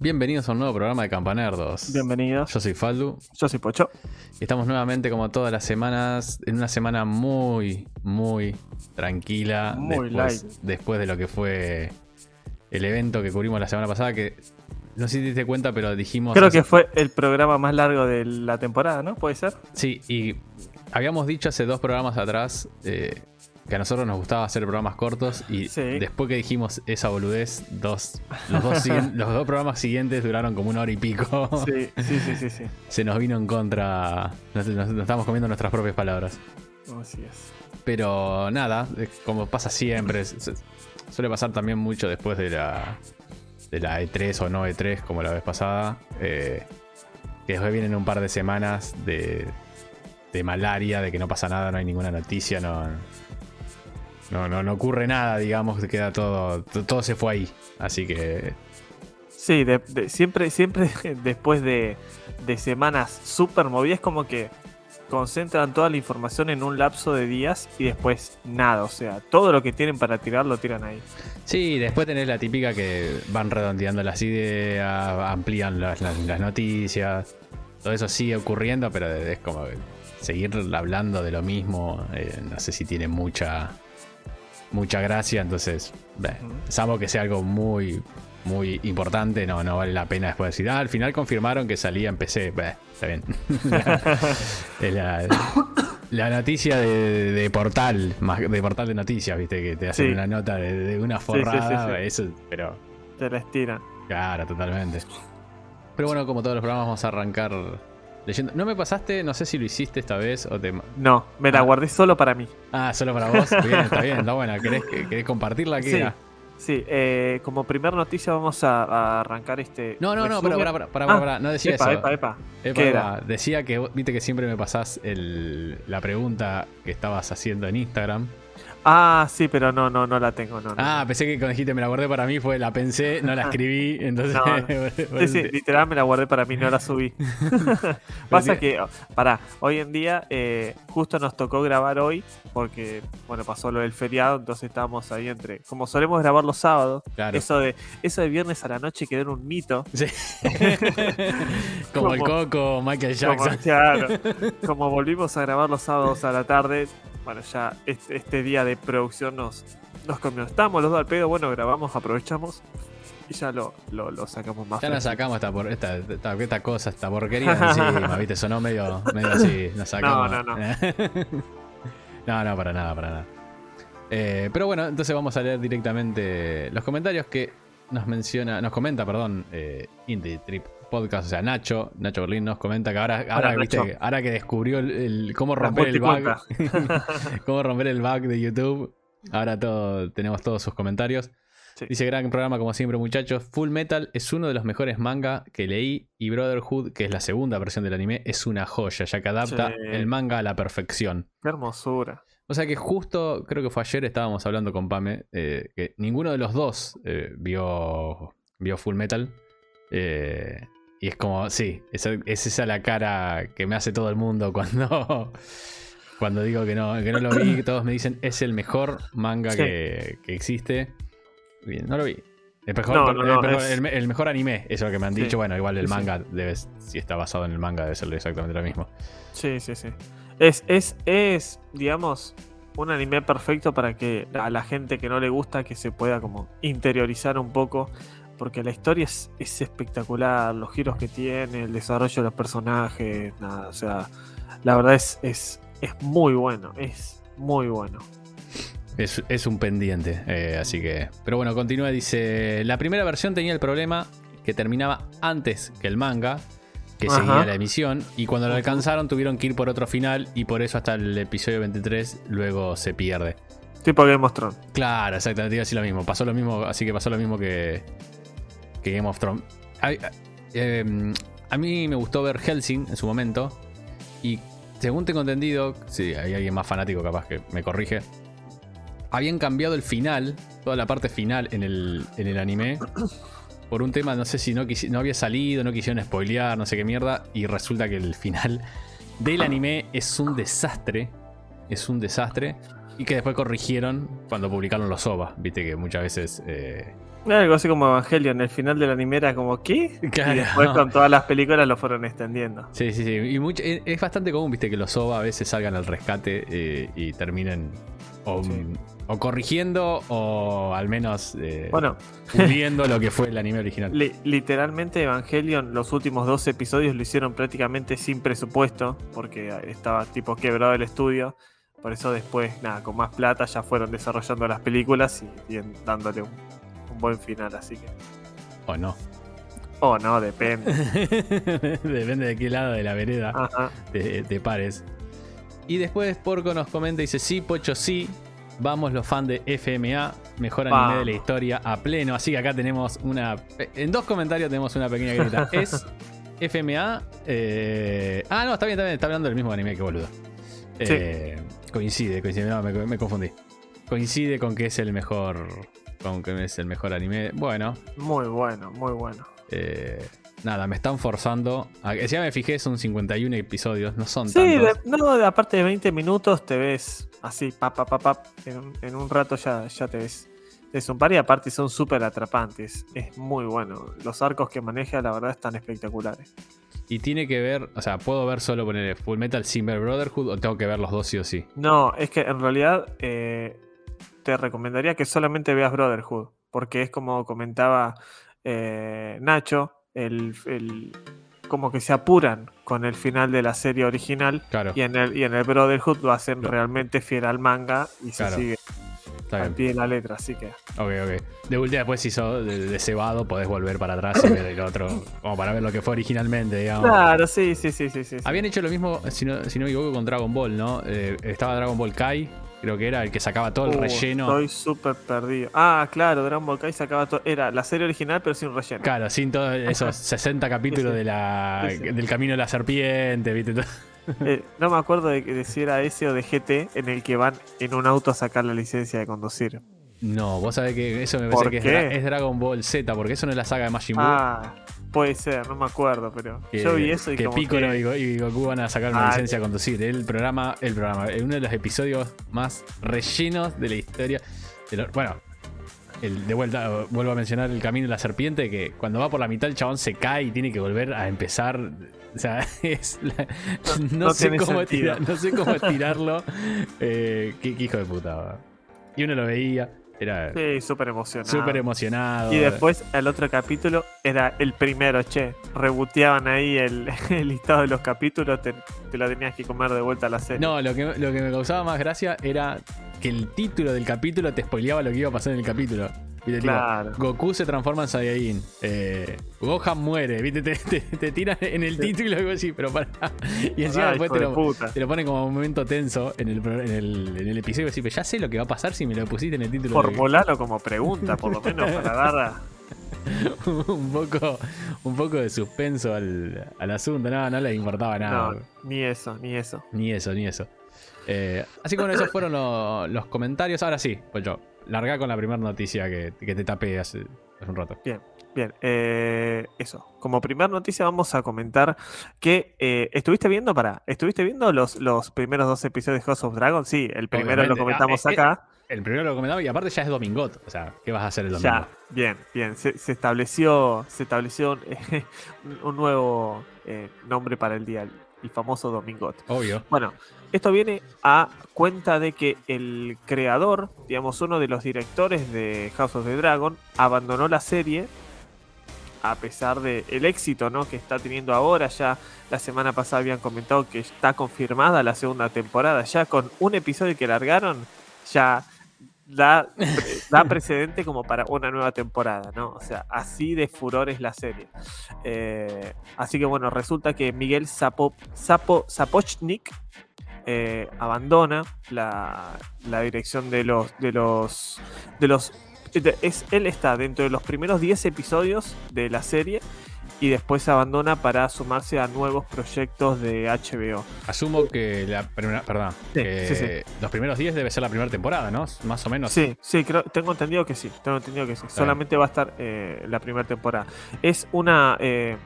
Bienvenidos a un nuevo programa de Campanerdos. Bienvenidos. Yo soy Faldu. Yo soy Pocho. Y estamos nuevamente, como todas las semanas, en una semana muy, muy tranquila. Muy después, light. después de lo que fue el evento que cubrimos la semana pasada, que no sé si te diste cuenta, pero dijimos. Creo hace- que fue el programa más largo de la temporada, ¿no? ¿Puede ser? Sí, y habíamos dicho hace dos programas atrás eh, que a nosotros nos gustaba hacer programas cortos y Sí. después que dijimos esa boludez, dos, los, dos los dos programas siguientes duraron como una hora y pico. Sí, sí, sí, sí. sí. Se nos vino en contra, nos, nos- nos estamos comiendo nuestras propias palabras. Así es. Pero nada, como pasa siempre, suele pasar también mucho después de la, de la E3 o no E3 como la vez pasada. eh, que después vienen un par de semanas de, de malaria, de que no pasa nada, no hay ninguna noticia, no, no, no, no ocurre nada, digamos, queda todo, to- todo se fue ahí. Así que Sí, de- de- siempre, siempre después de, de semanas súper movidas, como que concentran toda la información en un lapso de días y después nada. O sea, todo lo que tienen para tirar lo tiran ahí. Sí, después tenés la típica que van redondeando las ideas, amplían las, las- las noticias. Todo eso sigue ocurriendo, pero es como seguir hablando de lo mismo. eh, no sé si tiene mucha mucha gracia, entonces, Ujú. salvo que sea algo muy muy importante, no, no vale la pena después decir, ah, al final confirmaron que salía en PC. Está bien. La, la noticia de, de portal, de portal de noticias, viste, que te hacen Sí. una nota de, de una sí, forrada, sí. eso, pero Te la estiran. claro, totalmente. Pero bueno, como todos los programas vamos a arrancar leyendo. ¿No me pasaste? No sé si lo hiciste esta vez o te... No, me la Ah. guardé solo para mí. Ah, solo para vos. Bien, está bien, está buena. ¿Querés, querés compartirla? ¿Qué Sí. era? Sí, eh, como primer noticia vamos a, a arrancar este. No, no, no, para, para, para, para, Ah, no decía epa, eso. epa, epa. Epa, ¿Qué epa, era? Decía que viste que siempre me pasás el- la pregunta que estabas haciendo en Instagram. Ah, sí, pero no, no, no la tengo. No, Ah, no. pensé que cuando dijiste me la guardé para mí fue la pensé, no la escribí, entonces. No, Sí, sí, te- literal me la guardé para mí, no la subí. Pasa que, pará, hoy en día eh, justo nos tocó grabar hoy porque, bueno, pasó lo del feriado, entonces estábamos ahí entre, como solemos grabar los sábados, Claro. eso de eso de viernes a la noche quedó en un mito. Sí. como el Coco, Michael Como, Jackson. claro, como volvimos a grabar los sábados a la tarde, bueno, ya este, este día de producción nos, nos comió. Estábamos los dos al pedo, bueno, grabamos, aprovechamos y ya lo, lo, lo sacamos más. Ya nos sacamos esta, por, esta, esta, esta cosa, esta porquería encima, ¿viste? Sonó medio, medio así. Nos sacamos. No, no, no, no, para nada, para nada. Eh, pero bueno, entonces vamos a leer directamente los comentarios que nos menciona, nos comenta, perdón, eh, Indie Trip Podcast, o sea, Nacho, Nacho Berlín nos comenta que ahora, ahora, Hola, ¿viste? Ahora que descubrió el, el- cómo romper el bug, cómo romper el bug de YouTube, ahora todo, tenemos todos sus comentarios. Sí. Dice gran programa como siempre muchachos. Full Metal es uno de los mejores manga que leí y Brotherhood, que es la segunda versión del anime, es una joya, ya que adapta Sí. el manga a la perfección. Qué hermosura. O sea que justo, creo que fue ayer, estábamos hablando con Pame, eh, que ninguno de los dos eh, vio, vio Full Metal. Eh, y es como, sí, esa- es esa la cara que me hace todo el mundo cuando, cuando digo que no, que no lo vi. que Todos me dicen, es el mejor manga Sí. que, que existe. Bien, no lo vi. El mejor, No, no, no, el, mejor- es- el me- el mejor anime, eso es lo que me han Sí. dicho. Bueno, igual el sí. manga, debe, si está basado en el manga, debe ser exactamente lo mismo. Sí, sí, sí. Es, es, es, digamos, un anime perfecto para que a la gente que no le gusta que se pueda como interiorizar un poco. Porque la historia es, es espectacular, los giros que tiene, el desarrollo de los personajes, nada, o sea, la verdad es, es, es muy bueno, es muy bueno. Es, es un pendiente, eh, así que. Pero bueno, continúa, dice. La primera versión tenía el problema que terminaba antes que el manga, que Ajá. seguía la emisión, y cuando lo alcanzaron tuvieron que ir por otro final, y por eso hasta el episodio 23 luego se pierde. Tipo Game of Thrones. Claro, exactamente, iba a decir lo mismo. Pasó lo mismo, así que pasó lo mismo que, Game of Thrones. Eh, a mí me gustó ver Helsing en su momento. Y según tengo entendido, si hay alguien más fanático capaz que me corrige. Habían cambiado el final, toda la parte final en el, en el anime. Por un tema, no sé si no, no había salido, no quisieron spoilear, no sé qué mierda. Y resulta que el final del anime es un desastre. Es un desastre. Y que después corrigieron cuando publicaron los OVA. Viste que muchas veces eh, Algo así como Evangelion, el final del anime era como ¿qué? Claro. Y después con todas las películas lo fueron extendiendo. Sí, sí, sí. Y mucho- es es bastante común, viste, que los OVA a veces salgan al rescate eh, y terminen o, Sí. o corrigiendo o al menos eh, Bueno, puliendo lo que fue el anime original. li- literalmente Evangelion los últimos dos episodios lo hicieron prácticamente sin presupuesto, porque estaba tipo quebrado el estudio. Por eso después, nada, con más plata ya fueron desarrollando las películas y, y dándole un, un buen final, así que... O no. Oh, no, depende. Depende de qué lado de la vereda Ajá. te, te pares. Y después Porco nos comenta, dice, sí, Pocho, sí. Vamos los fans de FMA, mejor anime de la historia a pleno. Así que acá tenemos una... En dos comentarios tenemos una pequeña grita. Es FMA... eh, Ah, no, está bien, está bien. Está hablando del mismo anime que boludo. Eh, Coincide, coincide. No, me, me confundí. Coincide con que es el mejor... Con que es el mejor anime. Bueno, Muy bueno, muy bueno. eh, nada, me están forzando. A, ya me fijé, son 51 episodios, no son Sí, tantos. no, de- aparte de 20 minutos te ves así, pa, pa, pa, pa, en, un- en un rato ya, ya te ves. Es un par y aparte son súper atrapantes. Es muy bueno. Los arcos que maneja, la verdad, están espectaculares. Y tiene que ver, o sea, ¿puedo ver solo poner Full Metal Silver Brotherhood o tengo que ver los dos sí o sí? No, es que en realidad eh, te recomendaría que solamente veas Brotherhood. Porque es como comentaba eh, Nacho, el, el- como que se apuran con el final de la serie original. Claro, Y en el, y en el Brotherhood lo hacen realmente fiel al manga y se sigue está al bien. pie de la letra, así que. Ok, ok. De última, después si sos de, de cebado, podés volver para atrás y ver el otro, como para ver lo que fue originalmente, digamos. Claro, sí, sí, sí, sí, sí. sí. Habían hecho lo mismo, si no, si no me equivoco, con Dragon Ball, ¿no? Eh, estaba Dragon Ball Kai, creo que era el que sacaba todo el Uh, relleno. Estoy súper perdido. Ah, claro, Dragon Ball Kai sacaba todo. Era la serie original, pero sin relleno. Claro, sin todos esos 60 capítulos Sí, sí. de la, Sí, del camino de la serpiente, ¿viste? Eh, no me acuerdo de, de si era ese o de GT en el que van en un auto a sacar la licencia de conducir. No, vos sabés que eso me parece ¿Por que es Dragon Ball Z, porque eso no es la saga de Majin Buu. Ah, puede ser, no me acuerdo, pero que, yo vi eso y que como Piccolo que- y, Go- y Goku van a sacar una Ah, licencia a conducir. El programa, el programa, uno de los episodios más rellenos de la historia. de lo- bueno, el, de vuelta, vuelvo a mencionar el camino de la serpiente, que cuando va por la mitad el chabón se cae y tiene que volver a empezar. O sea, es la- no, no sé cómo tirar- no sé cómo estirarlo. Eh, qué, qué hijo de puta. va. Y uno lo veía, era Sí, súper emocionado. súper emocionado. Y después el otro capítulo era el primero, che. Reboteaban ahí el, el listado de los capítulos, te, te lo tenías que comer de vuelta a la serie. No, lo que, lo que me causaba más gracia era que el título del capítulo te spoileaba lo que iba a pasar en el capítulo. ¿Viste? Tipo, Claro. Goku se transforma en Saiyajin. Eh, Gohan muere. ¿Viste? Te, te, te tiran en el título y algo así, pero para. Y encima después te de lo, te lo ponen como un momento tenso en el, en el, en el episodio. Así, pero ya sé lo que va a pasar si me lo pusiste en el título. de- Formulalo como pregunta, por lo menos, para dar a- un, poco, un poco de suspenso al, al asunto. No, no les importaba nada. No, ni eso, ni eso. Ni eso, ni eso. Eh, así que bueno, esos fueron lo- los comentarios. Ahora sí, pues yo, larga con la primera noticia que, que te tapé hace, hace un rato. Bien, eh, eso. Como primera noticia vamos a comentar que eh, estuviste viendo, para, ¿estuviste viendo los, los primeros dos episodios de House of Dragon? Sí, el primero lo Obviamente. comentamos Ah, eh, acá. El primero lo comentaba y aparte ya es Domingot. O sea, ¿qué vas a hacer el domingo? Ya, bien, bien. Se, se estableció, se estableció un, un nuevo eh, nombre para el día, el famoso Domingot. Obvio. Bueno, esto viene a cuenta de que el creador, digamos, uno de los directores de House of the Dragon, abandonó la serie a pesar del el éxito ¿no? que está teniendo ahora. Ya la semana pasada habían comentado que está confirmada la segunda temporada. Ya con un episodio que largaron, ya da, precedente como para una nueva temporada, ¿no? O sea, así de furor es la serie. Eh, así que bueno, resulta que Miguel Sapo, Sapo, eh, abandona la, la dirección de los de los de los es, él está dentro de los primeros 10 episodios de la serie y después abandona para sumarse a nuevos proyectos de HBO. Asumo que la primera. Perdón. Sí, que sí, sí. Los primeros 10 debe ser la primera temporada, ¿no? Más o menos. Sí, sí, creo, tengo entendido que sí, tengo entendido que sí. Solamente va a estar eh, la primera temporada. Es una eh,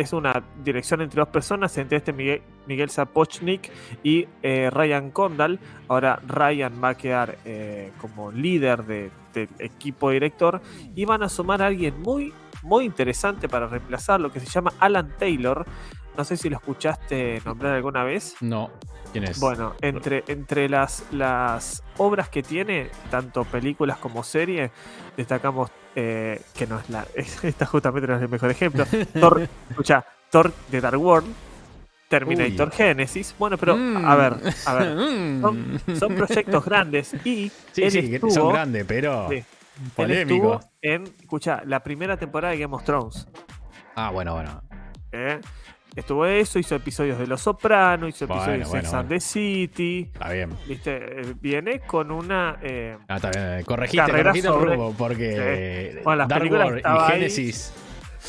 es una dirección entre dos personas, entre este Miguel, Miguel Sapochnik y eh, Ryan Condal. Ahora Ryan va a quedar eh, como líder de- del equipo director y van a sumar a alguien muy, muy interesante para reemplazar lo que se llama Alan Taylor. No sé si lo escuchaste nombrar alguna vez. No. ¿Quién es? Bueno, entre, entre las, las obras que tiene, tanto películas como series, destacamos eh, que no es la. Esta justamente no es el mejor ejemplo. Thor, escucha, Thor de Dark World, Terminator Uy. Genesis. Bueno, pero Mm. a ver, a ver. Mm. Son, son proyectos grandes y Sí, él sí, estuvo, son grandes, pero sí, polémico. en, escucha, la primera temporada de Game of Thrones. Ah, bueno, bueno. ¿eh? Estuvo eso, hizo episodios de Los Sopranos, hizo Bueno, episodios de bueno, Sex and the City. Está bien. ¿Viste? Eh, Viene con una. eh, Ah, está bien. Corregiste, Carrera corregiste el sobre- rumbo, porque Bueno, las Dark películas World y. Genesis.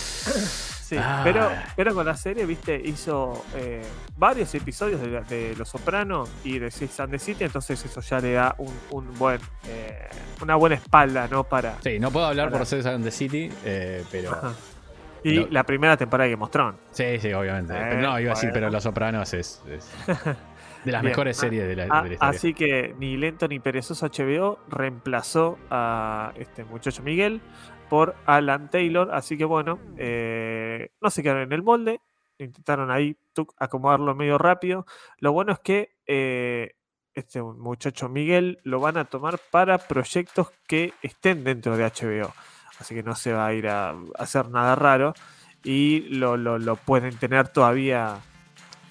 sí, Ah. pero, pero con la serie, ¿viste? Hizo eh, varios episodios de, de Los Sopranos y de Sex and the City, entonces eso ya le da un, un buen, eh, una buena espalda, ¿no? Para. Sí, no puedo hablar Para- por Sex and the City, eh, pero. Ajá. Y la primera temporada de Game of Thrones. Sí, sí, obviamente. Eh, Pero no, iba a decir, bueno. pero Los Sopranos es, es de las Bien, mejores ah, series de la, Ah, de la historia. así que ni lento ni perezoso HBO reemplazó a este muchacho Miguel por Alan Taylor. Así que bueno, eh, no se quedaron en el molde. Intentaron ahí tuc, acomodarlo medio rápido. Lo bueno es que eh, este muchacho Miguel lo van a tomar para proyectos que estén dentro de HBO. Así que no se va a ir a, hacer nada raro. Y lo, lo- lo pueden tener todavía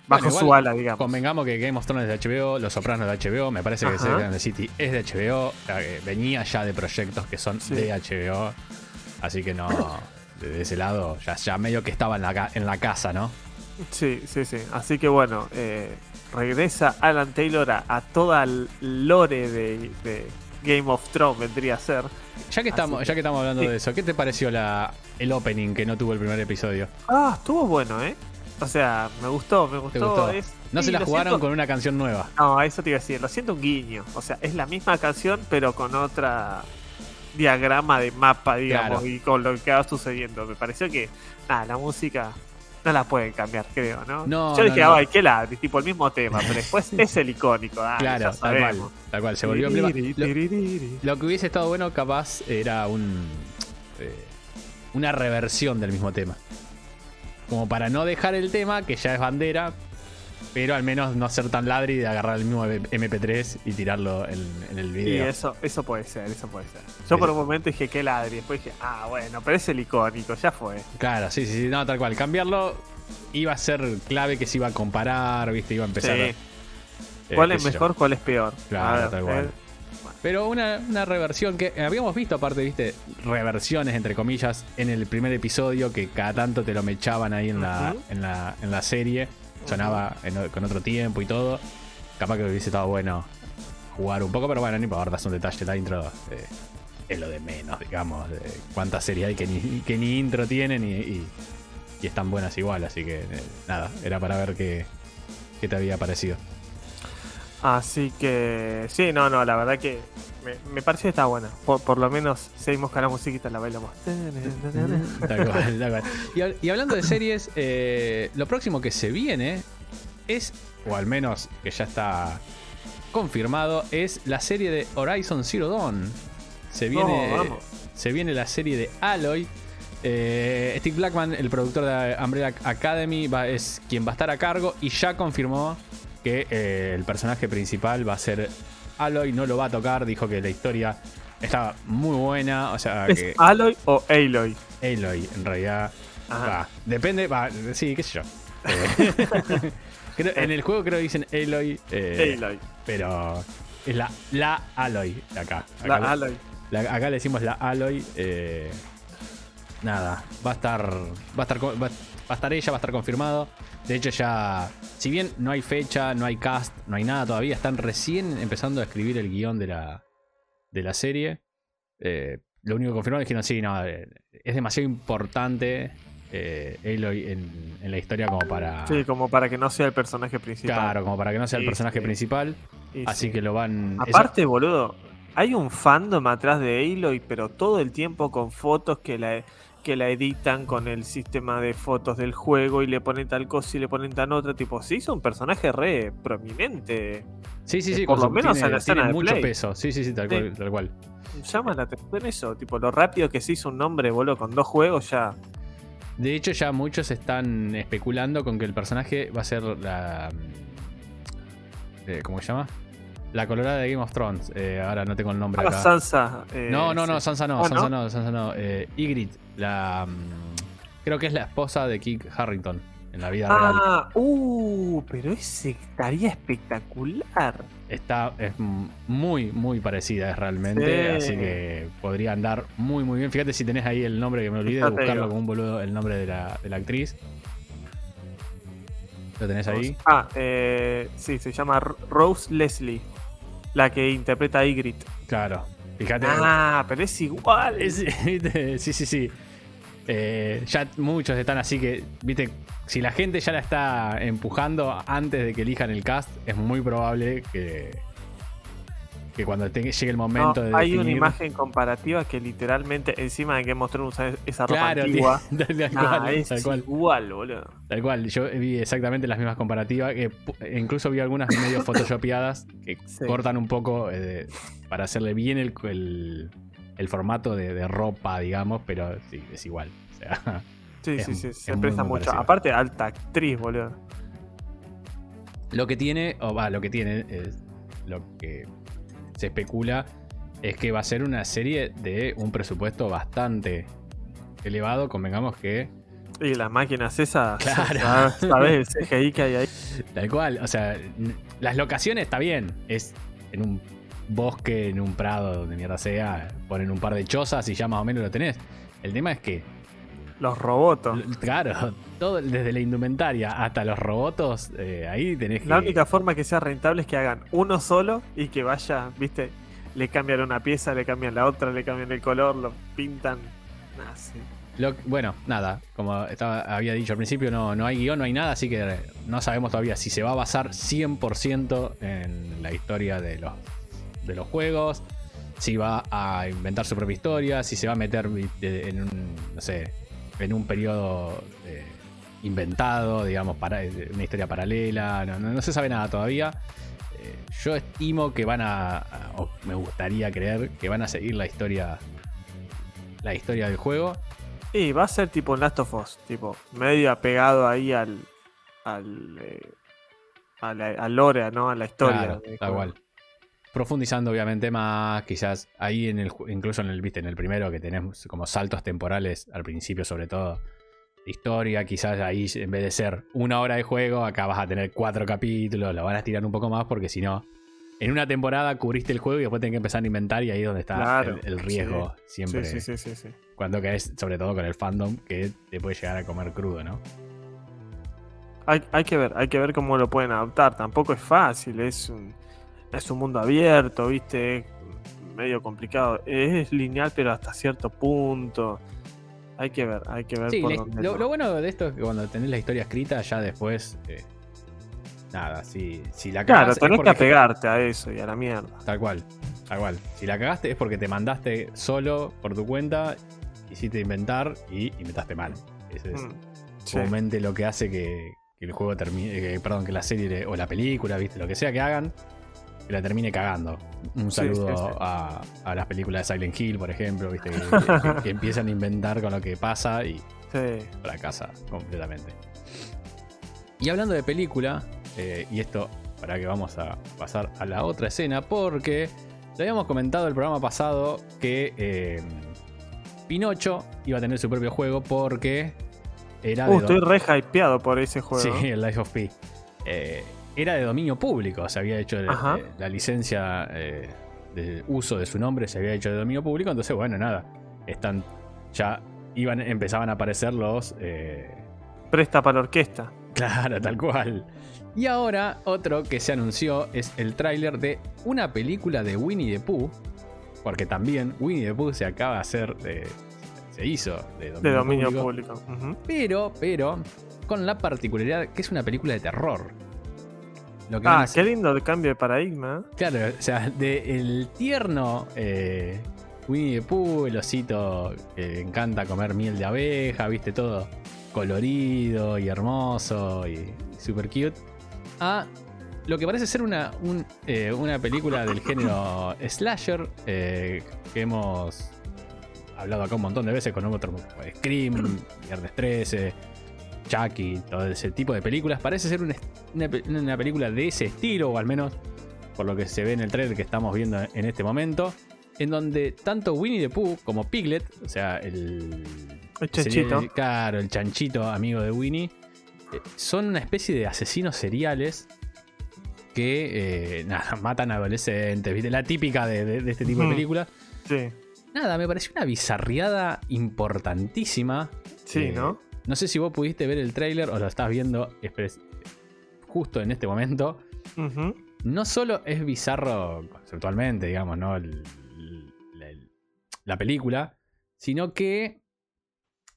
bajo Bueno, su ala, digamos. Convengamos que Game of Thrones es de HBO, Los Sopranos de HBO, me parece que. Sex and the City es de HBO, eh, venía ya de proyectos que son Sí. de HBO, así que no, de ese lado ya, ya medio que estaba en la, ca- en la casa, ¿no? Sí, sí, sí. Así que bueno, eh, regresa Alan Taylor a, a toda lore de, de Game of Thrones, vendría a ser. Ya que estamos, que- ya que estamos hablando sí. de eso, ¿qué te pareció la, el opening que no tuvo el primer episodio? Ah, estuvo bueno, ¿eh? O sea, me gustó, me gustó. ¿Te gustó? Es- No sí, se la jugaron siento- con una canción nueva. No, eso te iba a decir, lo siento un guiño. O sea, es la misma canción, pero con otra diagrama de mapa, digamos, Claro. y con lo que va sucediendo. Me pareció que, nada, la música no la pueden cambiar, creo, ¿no? No, Yo dije, no. ay, qué ladri, tipo el mismo tema, pero después es el icónico. dale, claro, tal cual, tal cual, se volvió emblema. Lo-. Lo que hubiese estado bueno, capaz, era un. eh, una reversión del mismo tema. Como para no dejar el tema, que ya es bandera, pero al menos no ser tan ladri de agarrar el mismo MP3 y tirarlo en, en el video. eso, eso puede ser, eso puede ser. Yo por un momento dije que ladri, después dije, ah, bueno, pero es el icónico, ya fue. Claro, sí, sí, sí, no, tal cual. Cambiarlo iba a ser clave que se iba a comparar, ¿viste? Iba a empezar. Sí. eh, ¿Cuál es yo. mejor, cuál es peor? Claro, ver, tal cual. eh, Pero una, una reversión que habíamos visto, aparte, viste, reversiones entre comillas en el primer episodio que cada tanto te lo mechaban ahí en, la, en, la, en la serie. Sonaba con otro tiempo y todo. Capaz que hubiese estado bueno jugar un poco, pero bueno, no importa, es un detalle. La intro eh, es lo de menos, digamos. De cuántas series hay que ni, que ni intro tienen y, y- y están buenas igual. Así que eh, nada, era para ver qué, qué te había parecido. Así que, sí, no, no, la verdad que me, me pareció que está buena. Por, por lo menos seguimos con la musiquita, la bailamos. Y, y hablando de series, eh, lo próximo que se viene es, o al menos que ya está confirmado, es la serie de Horizon Zero Dawn. Se viene, No, se viene la serie de Aloy. Eh, Steve Blackman, el productor de Umbrella Academy, va- es quien va a estar a cargo y ya confirmó que eh, el personaje principal va a ser Aloy, no lo va a tocar, dijo que la historia estaba muy buena, o sea, que ¿Es Aloy o Aloy? Aloy, en realidad. Va, depende, va, sí, qué sé yo. Eh, creo- en el juego creo que dicen Aloy, eh, Aloy. pero es la, la Aloy de acá. Acá, La Aloy. la- acá le decimos la Aloy. eh, nada, va a estar. Va a estar, co- va, va a estar ella, va a estar confirmado. De hecho, ya. Si bien no hay fecha, no hay cast, no hay nada todavía, están recién empezando a escribir el guion de la, de la serie. Eh, lo único que confirmaron dijeron, sí, no, eh, es demasiado importante eh, Aloy en, en la historia como para. Sí, como para que no sea el personaje principal. Claro, como para que no sea el Sí, personaje sí. principal. Así sí. que lo van. eso- Aparte, boludo, hay un fandom atrás de Aloy, pero todo el tiempo con fotos que la, que la editan con el sistema de fotos del juego y le ponen tal cosa y le ponen tan otra. Tipo, se hizo un personaje re prominente. Sí, sí, sí. Por lo menos tiene- en la escena de mucho Play. peso. Sí, sí, sí, tal Sí. cual. Tal cual. Llama la atención eso, tipo, lo rápido que se hizo un nombre, boludo, con dos juegos ya. De hecho, ya muchos están especulando con que el personaje va a ser la. eh, ¿Cómo se llama? La colorada de Game of Thrones. Eh, ahora no tengo el nombre Ah, acá. Sansa. eh, no, no, no, Sansa no, Ah, Sansa ¿no? no, Sansa no. Eh, Ygritte, la. mm, creo que es la esposa de Kit Harrington en la vida real. Ah, uh, pero ese estaría espectacular. Está, es muy, muy parecida realmente. Sí. Así que podría andar muy, muy bien. Fíjate si tenés ahí el nombre que me olvidé de buscarlo digo. como un boludo, el nombre de la, de la actriz. ¿Lo tenés ahí? Ah, eh, sí, se llama Rose Leslie, la que interpreta a Ygritte. Claro. Fíjate. Ah, pero es igual. Sí, sí, sí. Eh, ya muchos están así que, viste, si la gente ya la está empujando antes de que elijan el cast, es muy probable que, que cuando te- llegue el No, momento de hay una imagen comparativa que literalmente encima de que mostraron esa ropa Claro, antigua. tal, tal Ah, cual, es tal cual, igual, boludo. tal cual. Yo vi exactamente las mismas comparativas, que pu- incluso vi algunas medio photoshopeadas que Sí. cortan un poco eh, para hacerle bien el, el- el formato de, de ropa, digamos, pero sí, es igual. O sea, Sí, Es- sí, sí, se presta mucho. parecido. Aparte, alta actriz, boludo. Lo que tiene, o va, lo que tiene, es lo que se especula es que va a ser una serie de un presupuesto bastante elevado, convengamos que Y las máquinas esas, Claro. ¿sabes? El CGI que hay ahí. tal cual, o sea, las locaciones está bien, es en un bosque, en un prado, donde mierda sea, ponen un par de chozas y ya más o menos lo tenés. El tema es que, Los robotos. claro, todo desde la indumentaria hasta los robots, eh, ahí tenés que... La única forma que sea rentable es que hagan uno solo y que vaya, viste, le cambian una pieza, le cambian la otra, le cambian el color, lo pintan. Ah, sí. Lo- bueno, nada, como estaba, había dicho al principio, no, no hay guion, no hay nada, así que no sabemos todavía si se va a basar 100% en la historia de los, de los juegos, si va a inventar su propia historia, si se va a meter en un, no sé, en un periodo eh, inventado, digamos, para, de una historia paralela, no, no- no se sabe nada todavía. Eh, yo estimo que van a, a- o me gustaría creer que van a seguir la historia, la historia del juego. Y va a ser tipo Last of Us, tipo, medio apegado ahí al. al. eh, a la, al lore, ¿no? A la historia. Claro, tal cual. Profundizando obviamente más, quizás ahí en el incluso en el viste en el primero que tenemos como saltos temporales al principio sobre todo. Historia, quizás ahí en vez de ser una hora de juego, acá vas a tener cuatro capítulos, lo van a estirar un poco más porque si no, en una temporada cubriste el juego y después tenés que empezar a inventar y ahí es donde está Claro, el, el riesgo siempre. Sí, sí, sí, sí, sí. Cuando caes, sobre todo con el fandom, que te puede llegar a comer crudo, ¿no? Hay, hay que ver, hay que ver cómo lo pueden adaptar. Tampoco es fácil, es un, es un mundo abierto, viste, medio complicado. Es lineal, pero hasta cierto punto. Hay que ver, hay que ver Sí, por la- dónde lo, bueno de esto es que cuando tenés la historia escrita, ya después. eh, nada, si, si la Claro, cagás es tenés que apegarte a eso y a la mierda. Tal cual, tal cual. Si la cagaste es porque te mandaste solo por tu cuenta, quisiste inventar y inventaste mal. Ese es Mm, sí. lo que hace que, que el juego termine, que- perdón, que la serie o la película, viste, lo que sea que hagan, que la termine cagando. Un saludo sí, sí. A, a las películas de Silent Hill, por ejemplo, viste, que, que- que empiezan a inventar con lo que pasa y Sí. fracasa completamente. Y hablando de película, eh, y esto para que vamos a pasar a la otra escena, porque le habíamos comentado el programa pasado que eh, Pinocho iba a tener su propio juego porque era Uh, de estoy re hypeado por ese juego. Sí, el Life of Pi. Eh, era de dominio público, se había hecho la licencia eh, de uso de su nombre, se había hecho de dominio público, entonces bueno, nada, están ya iban empezaban a aparecer los eh, Presta para la orquesta. Claro, tal cual. Y ahora otro que se anunció es el tráiler de una película de Winnie the Pooh, porque también Winnie the Pooh se acaba de hacer, de- se hizo de dominio, De dominio público, pero, pero con la particularidad que es una película de terror. Lo que Ah, qué lindo el cambio de paradigma. ¿eh? Claro, o sea, de el tierno eh, Winnie the Pooh, el osito que le encanta comer miel de abeja, viste todo colorido y hermoso y super cute. A lo que parece ser una, un, eh, una película del género slasher eh, que hemos hablado acá un montón de veces con otro Scream, Viernes 13, Chucky, todo ese tipo de películas. Parece ser una, una pe- una película de ese estilo, o al menos por lo que se ve en el trailer que estamos viendo en este momento. En donde tanto Winnie the Pooh como Piglet, o sea, el. Chanchito. el- claro, el chanchito amigo de Winnie, eh, son una especie de asesinos seriales que eh, nada, matan adolescentes, ¿viste? La típica de, de- de este tipo de películas. Sí, Nada, me pareció una bizarriada importantísima. sí, Eh, ¿no? No sé si vos pudiste ver el tráiler o lo estás viendo justo en este momento. No solo es bizarro conceptualmente, digamos, ¿no? El- la, la película, sino que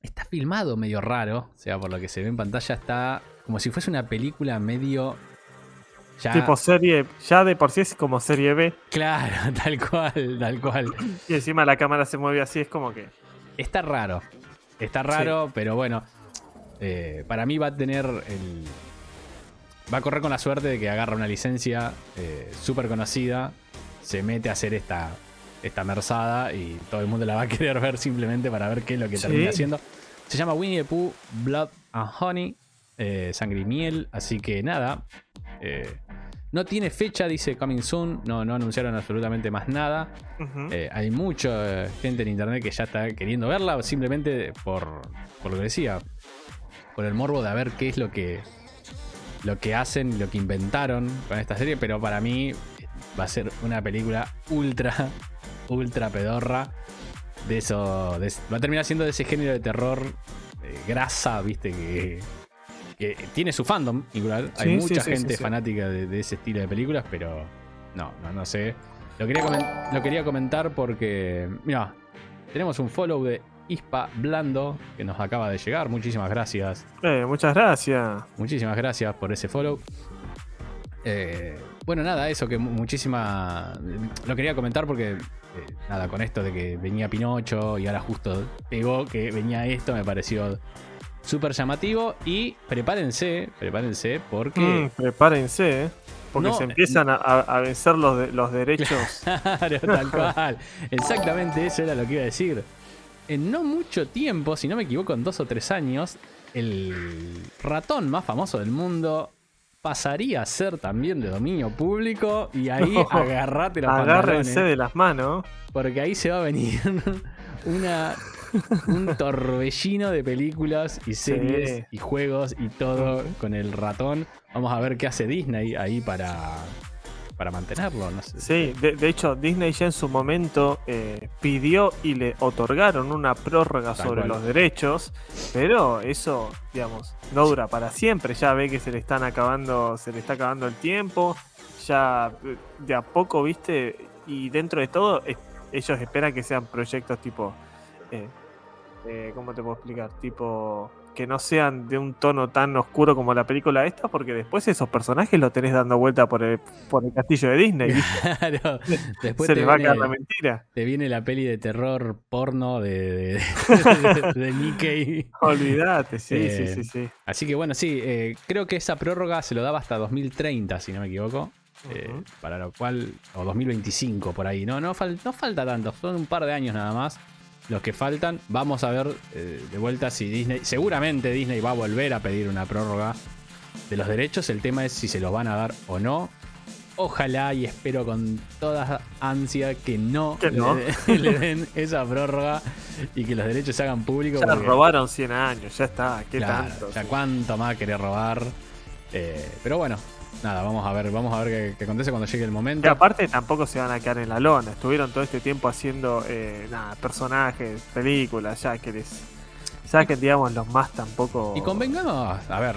está filmado medio raro. O sea, por lo que se ve en pantalla, está como si fuese una película medio. Ya, Tipo serie, ya de por sí es como serie B. Claro, tal cual, tal cual. Y encima la cámara se mueve así, es como que. Está raro. Está raro, pero bueno. Eh, para mí va a tener el. Va a correr con la suerte de que agarra una licencia eh, súper conocida. Se mete a hacer esta. Esta merzada y todo el mundo la va a querer ver simplemente para ver qué es lo que Sí. termina haciendo. Se llama Winnie the Pooh Blood and Honey. eh, sangre y miel. Así que nada. eh, no tiene fecha, dice Coming Soon. No, no anunciaron absolutamente más nada. Hay mucha gente en internet que ya está queriendo verla simplemente por, por lo que decía, por el morbo de ver qué es lo que lo que hacen, lo que inventaron con esta serie, pero para mí va a ser una película ultra ultra pedorra de eso, de- va a terminar siendo de ese género de terror eh, grasa, viste que que tiene su fandom, igual. Hay Sí, mucha sí, gente sí, fanática de, de ese estilo de películas, pero no, no, no sé. Lo quería, lo quería comentar porque, mira, tenemos un follow de Ispa Blando que nos acaba de llegar. Muchísimas gracias. Eh, muchas gracias. Muchísimas gracias por ese follow. Eh, bueno, nada, eso que mu- muchísima. Lo quería comentar porque, eh, nada, con esto de que venía Pinocho y ahora justo pegó que venía esto, me pareció súper llamativo. Y prepárense, prepárense porque. Mm, prepárense, ¿eh? Porque No, se empiezan a, a- a vencer los, de- los derechos. Claro, tal cual. Exactamente eso era lo que iba a decir. En no mucho tiempo, si no me equivoco, en dos o tres años, el ratón más famoso del mundo pasaría a ser también de dominio público y ahí No. agarrate los Agárrense de las manos. porque ahí se va a venir una un torbellino de películas y series Sí. y juegos y todo con el ratón. Vamos a ver qué hace Disney ahí para para mantenerlo, no sé. Sí, de, de hecho, Disney ya en su momento eh, pidió y le otorgaron una prórroga Tal sobre cual. los derechos, pero eso, digamos, no dura para siempre. Ya ve que se le están acabando, se le está acabando el tiempo. Ya eh, de a poco, viste, y dentro de todo, es- ellos esperan que sean proyectos tipo. eh, eh, ¿Cómo te puedo explicar? Tipo. Que no sean de un tono tan oscuro como la película esta, porque después esos personajes los tenés dando vuelta por el, por el castillo de Disney. Claro. Después se te les va a caer la mentira. te viene la peli de terror porno de, de, de- de Mickey. Olvídate, sí, Eh, sí, sí, sí. Así que bueno, sí, eh, creo que esa prórroga se lo daba hasta 2030, si no me equivoco. Eh, para lo cual, o 2025 por ahí. No, no, fal- no falta tanto, son un par de años nada más los que faltan. Vamos a ver eh, de vuelta si Disney, seguramente Disney va a volver a pedir una prórroga de los derechos. El tema es si se los van a dar o no. Ojalá y espero con toda ansia que no, Que no. Le, le den esa prórroga y que los derechos se hagan públicos. Ya porque- robaron 100 años, ya está, qué Claro, tanto. ya cuánto más querer robar. Eh, pero bueno, nada, vamos a ver, vamos a ver qué, qué acontece cuando llegue el Y momento. aparte tampoco se van a quedar en la lona. Estuvieron todo este tiempo haciendo eh, nada, personajes, películas, ya que les saquen, digamos, los más tampoco. Y convengamos, a ver,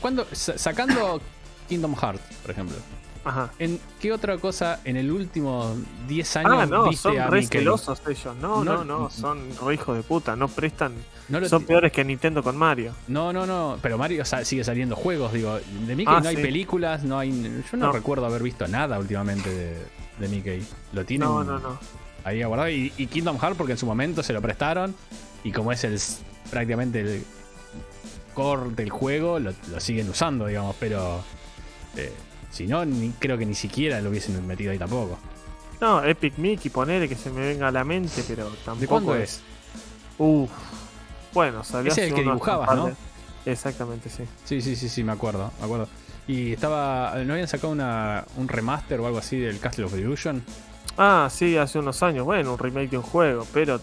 cuando, sa- sacando Kingdom Hearts, por ejemplo, Ajá. ¿en qué otra cosa en el último 10 años Ah, no, viste son a re celosos ellos. No, No, no, no, son re hijos de puta. No prestan. No, lo Son peores que Nintendo con Mario. no, no, no, pero Mario sa- sigue saliendo juegos, digo, de Mickey Ah, no hay sí. películas, no hay, yo no, No. recuerdo haber visto nada últimamente de, de Mickey. ¿Lo tienen? No, no, no. ahí guardado. Y, y Kingdom Hearts porque en su momento se lo prestaron. Y como es el prácticamente el core del juego, lo, lo siguen usando, digamos. Pero eh, si no, ni, creo que ni siquiera lo hubiesen metido ahí tampoco. No, Epic Mickey, ponele que se me venga a la mente, pero tampoco ¿De cuándo es? Uff. Bueno, salió es el que dibujabas, ¿no? Exactamente, sí. Sí, sí, sí, sí, me acuerdo, me acuerdo. Y estaba. ¿No habían sacado una, un remaster o algo así del Castle of Illusion? Ah, sí, hace unos años. Bueno, un remake de un juego, pero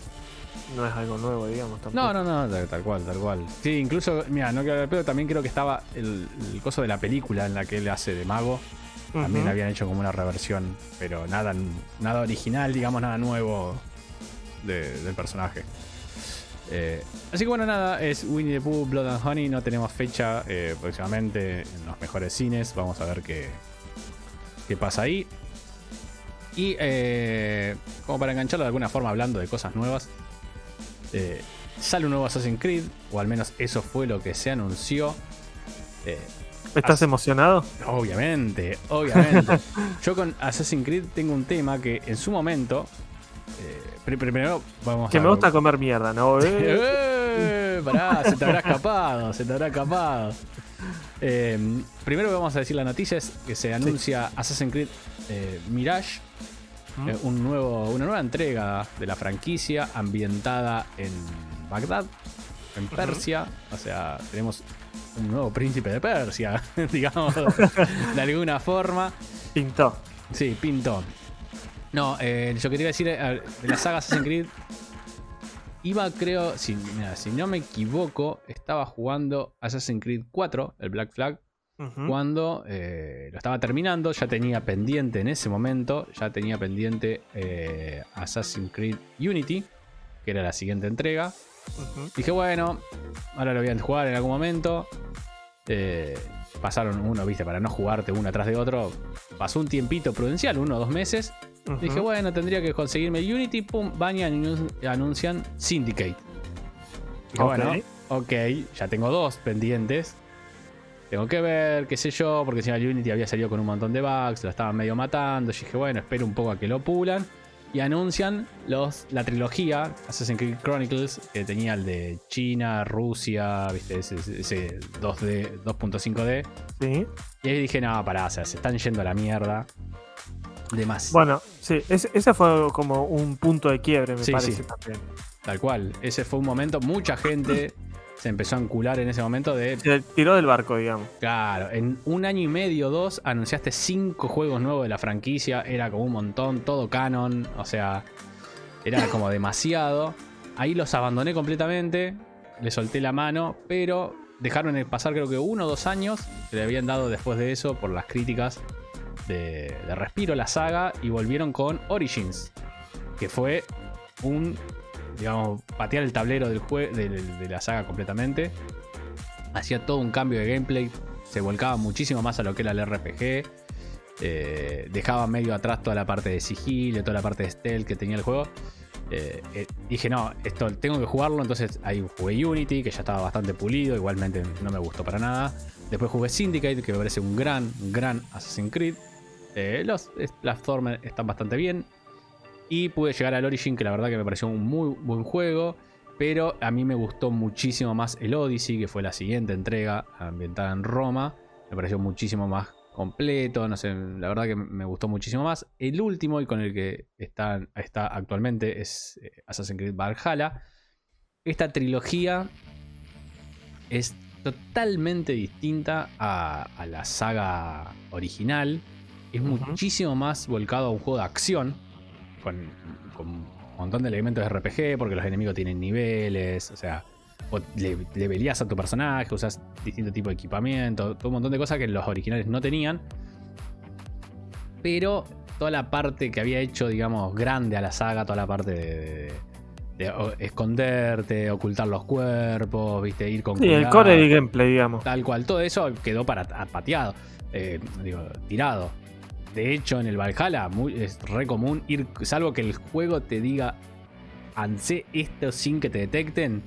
no es algo nuevo, digamos. Tampoco. No, no, no, tal, cual, tal cual. Sí, incluso, mira, no quiero pero también creo que estaba el, el coso de la película en la que él hace de mago. También habían hecho como una reversión, pero nada, nada original, digamos, nada nuevo de- del personaje. Eh, así que bueno, nada, es Winnie the Pooh, Blood and Honey. No tenemos fecha eh, próximamente en los mejores cines. Vamos a ver qué, qué pasa ahí. Y eh, como para engancharlo de alguna forma, hablando de cosas nuevas, eh, sale un nuevo Assassin's Creed, o al menos eso fue lo que se anunció. ¿Estás emocionado? Obviamente, obviamente. Yo con Assassin's Creed tengo un tema que en su momento. eh, primero vamos Que a. me gusta comer mierda, ¿no? Eh, ¡Eh! Pará, se te habrá escapado, se te habrá escapado. Eh, primero vamos a decir la noticia: es que se anuncia Assassin's Creed eh, Mirage, ¿Mm? eh, un nuevo, una nueva entrega de la franquicia ambientada en Bagdad, en Persia. O sea, tenemos un nuevo príncipe de Persia, digamos, de alguna forma. Pintó. Sí, pintó. No, eh, yo quería decir, de la saga Assassin's Creed, iba, creo, si, mira, si no me equivoco, estaba jugando Assassin's Creed 4, el Black Flag, cuando eh, lo estaba terminando, ya tenía pendiente en ese momento, ya tenía pendiente eh, Assassin's Creed Unity, que era la siguiente entrega. Dije, bueno, ahora lo voy a jugar en algún momento. Eh, pasaron uno, viste, para no jugarte uno atrás de otro. Pasó un tiempito prudencial, uno o dos meses. Dije, bueno, tendría que conseguirme Unity. Pum, van y anun- anuncian Syndicate. Dije, Ok. bueno, ok, ya tengo dos pendientes. Tengo que ver, qué sé yo, porque el Unity había salido con un montón de bugs, lo estaban medio matando. Yo dije, bueno, espero un poco a que lo pulan. Y anuncian los, la trilogía Assassin's Creed Chronicles, que tenía el de China, Rusia, ¿viste? ese, ese 2D, 2.5D. Sí. Y ahí dije, no, pará, o sea, se están yendo a la mierda. De más. Bueno, sí, ese, ese fue como un punto de quiebre, me Sí, parece sí. también. Tal cual. Ese fue un momento. Mucha gente se empezó a encular en ese momento de. Se tiró del barco, digamos. Claro, en un año y medio, dos, anunciaste cinco juegos nuevos de la franquicia. Era como un montón, todo canon. O sea, era como demasiado. Ahí los abandoné completamente. Le solté la mano, pero dejaron de pasar creo que uno o dos años que le habían dado después de eso por las críticas de, respiro la saga y volvieron con Origins, que fue un, digamos, patear el tablero del jue- de, de la saga completamente. Hacía todo un cambio de gameplay, se volcaba muchísimo más a lo que era el RPG. eh, dejaba medio atrás toda la parte de sigilo, toda la parte de stealth que tenía el juego. Eh, eh, dije, no, esto tengo que jugarlo. Entonces ahí jugué Unity, que ya estaba bastante pulido. Igualmente no me gustó para nada. Después jugué Syndicate, que me parece un gran, gran Assassin's Creed. Eh, los platformers están bastante bien. Y pude llegar al Origin, que la verdad que me pareció un muy buen juego. Pero a mí me gustó muchísimo más el Odyssey, que fue la siguiente entrega ambientada en Roma. Me pareció muchísimo más completo, no sé, la verdad que me gustó muchísimo más. El último y con el que está, está actualmente es eh, Assassin's Creed Valhalla. Esta trilogía es totalmente distinta a la saga original. Es muchísimo más volcado a un juego de acción, con, con un montón de elementos de RPG, porque los enemigos tienen niveles, o sea, le, le velías a tu personaje, usas distinto tipo de equipamiento, todo un montón de cosas que los originales no tenían. Pero toda la parte que había hecho, digamos, grande a la saga, toda la parte de, de- de o- esconderte, ocultar los cuerpos, viste, ir con Sí, el core de gameplay, digamos. Tal cual, todo eso quedó para pateado, eh, digo, tirado. De hecho, en el Valhalla muy- es re común ir, salvo que el juego te diga, hace esto sin que te detecten.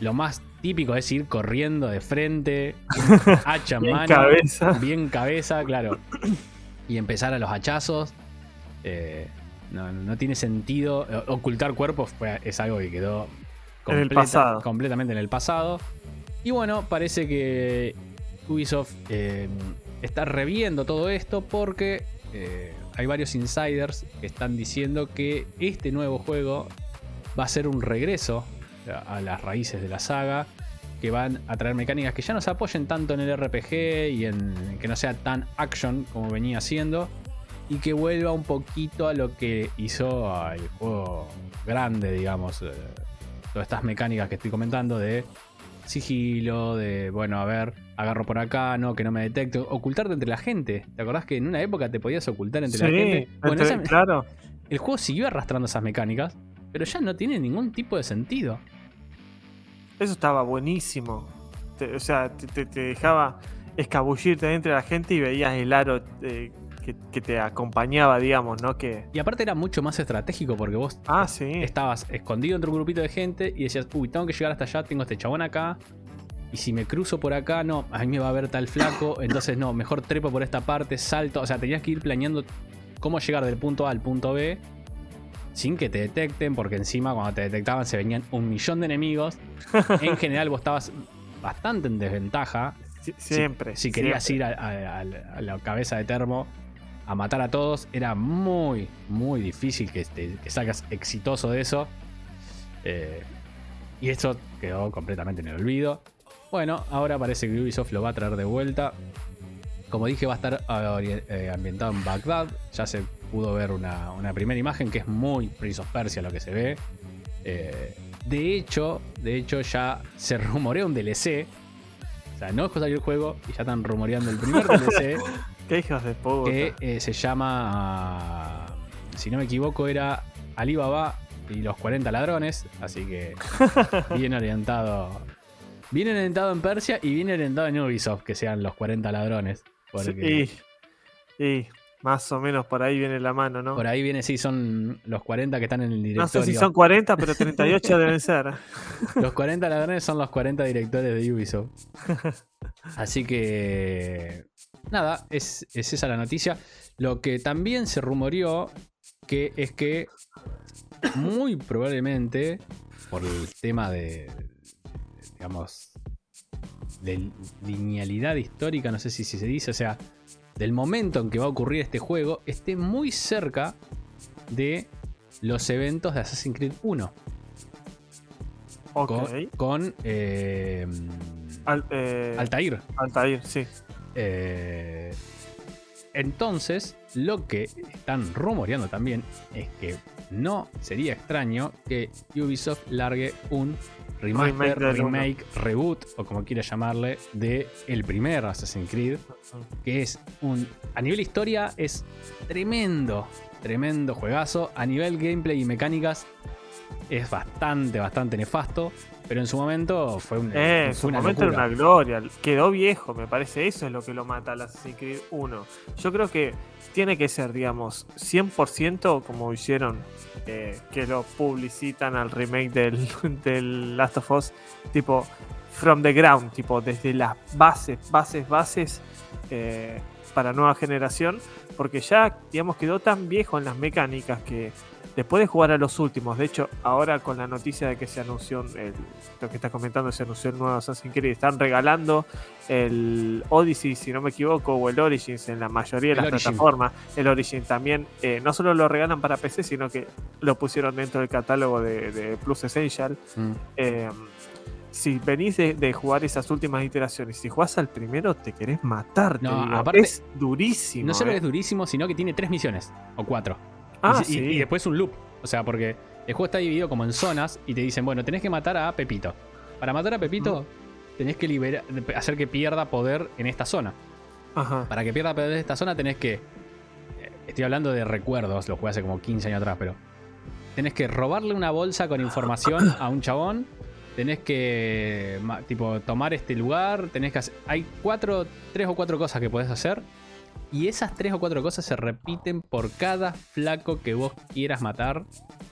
Lo más típico es ir corriendo de frente, hacha en Bien mano, cabeza. bien cabeza, claro. Y empezar a los hachazos. Eh, No, no tiene sentido. Eh, Ocultar cuerpos fue- es algo que quedó En el pasado. completamente en el pasado. Y bueno, parece que Ubisoft eh, está reviendo todo esto porque eh, hay varios insiders que están diciendo que este nuevo juego va a ser un regreso a las raíces de la saga, que van a traer mecánicas que ya no se apoyen tanto en el RPG y en que no sea tan action como venía siendo, y que vuelva un poquito a lo que hizo el juego grande, digamos. eh, todas estas mecánicas que estoy comentando de sigilo, de, bueno, a ver, agarro por acá, no, que no me detecte, ocultarte entre la gente. ¿Te acordás que en una época te podías ocultar entre la gente? Bueno, entre- esa- claro. el juego siguió arrastrando esas mecánicas, pero ya no tiene ningún tipo de sentido. Eso estaba buenísimo. Te- o sea, te, te- te dejaba escabullirte entre la gente y veías el aro eh, que, que te acompañaba, digamos, ¿no? Que. Y aparte era mucho más estratégico porque vos Ah, sí. estabas escondido entre un grupito de gente y decías, uy, tengo que llegar hasta allá, tengo este chabón acá. Y si me cruzo por acá, no, a mí me va a ver tal flaco. Entonces, no, mejor trepo por esta parte, salto. O sea, tenías que ir planeando cómo llegar del punto A al punto B sin que te detecten, porque encima cuando te detectaban se venían un millón de enemigos. En general, vos estabas bastante en desventaja. Sie- Si- siempre. Si, querías siempre. ir a, a- a- a la cabeza de termo a matar a todos, era muy, muy difícil que, te- que salgas exitoso de eso. Eh, y esto quedó completamente en el olvido. Bueno, ahora parece que Ubisoft lo va a traer de vuelta. Como dije, va a estar ori- eh, ambientado en Bagdad. Ya se pudo ver una, una primera imagen que es muy Prince of Persia lo que se ve. Eh, de hecho, de hecho ya se rumorea un DLC. O sea, no es salió el juego y ya están rumoreando el primer DLC Qué de puta. que eh, se llama, ah, si no me equivoco, era Alibaba y los 40 ladrones. Así que bien orientado. Bien orientado en Persia y bien orientado en Ubisoft, que sean los 40 ladrones. Porque Sí, y más o menos por ahí viene la mano, ¿no? por ahí viene, sí, son los 40 que están en el no directorio. sé si son 40, pero 38 deben ser. Los 40 ladrones son los 40 directores de Ubisoft. Así que. Nada, es, es esa la noticia. Lo que también se rumoreó que es que muy probablemente, por el tema de. digamos. de linealidad histórica, no sé si, si se dice, o sea, del momento en que va a ocurrir este juego, esté muy cerca de los eventos de Assassin's Creed 1 Ok. con, con, eh, Al- eh, Altair. Altair, sí. Eh, entonces, lo que están rumoreando también es que no sería extraño que Ubisoft largue un remaster, Remake reboot o como quiera llamarle, de el primer Assassin's Creed, que es un a nivel historia es tremendo, tremendo juegazo, a nivel gameplay y mecánicas es bastante, bastante nefasto, pero en su momento fue, un, Eh, en su una momento locura. era una gloria. Quedó viejo, me parece. Eso es lo que lo mata al Assassin's Creed 1. Yo creo que tiene que ser, digamos, 100% como hicieron, eh, que lo publicitan al remake del, del Last of Us, tipo, from the ground, tipo, desde las bases, bases, bases, eh, para nueva generación, porque ya, digamos, quedó tan viejo en las mecánicas que después de jugar a los últimos, de hecho, ahora con la noticia de que se anunció, el, lo que está comentando, se anunció el nuevo Assassin's Creed, están regalando el Odyssey, si no me equivoco, o el Origins en la mayoría de El las Origin. plataformas. El Origin también, eh, no solo lo regalan para PC, sino que lo pusieron dentro del catálogo de, de Plus Essential. Mm. Eh, si venís de, de jugar esas últimas iteraciones, si jugás al primero, te querés matar. No, aparte- es durísimo. No solo eh. es durísimo, sino que tiene tres misiones o cuatro. Ah, y, sí. y después un loop. O sea, porque el juego está dividido como en zonas y te dicen, bueno, tenés que matar a Pepito. Para matar a Pepito, tenés que liberar, hacer que pierda poder en esta zona. Ajá. Para que pierda poder en esta zona tenés que... eh, Estoy hablando de recuerdos, lo jugué hace como 15 años atrás, pero... Tenés que robarle una bolsa con información a un chabón. Tenés que, tipo, tomar este lugar. Tenés que hacer... Hay cuatro, tres o cuatro cosas que podés hacer. Y esas tres o cuatro cosas se repiten por cada flaco que vos quieras matar.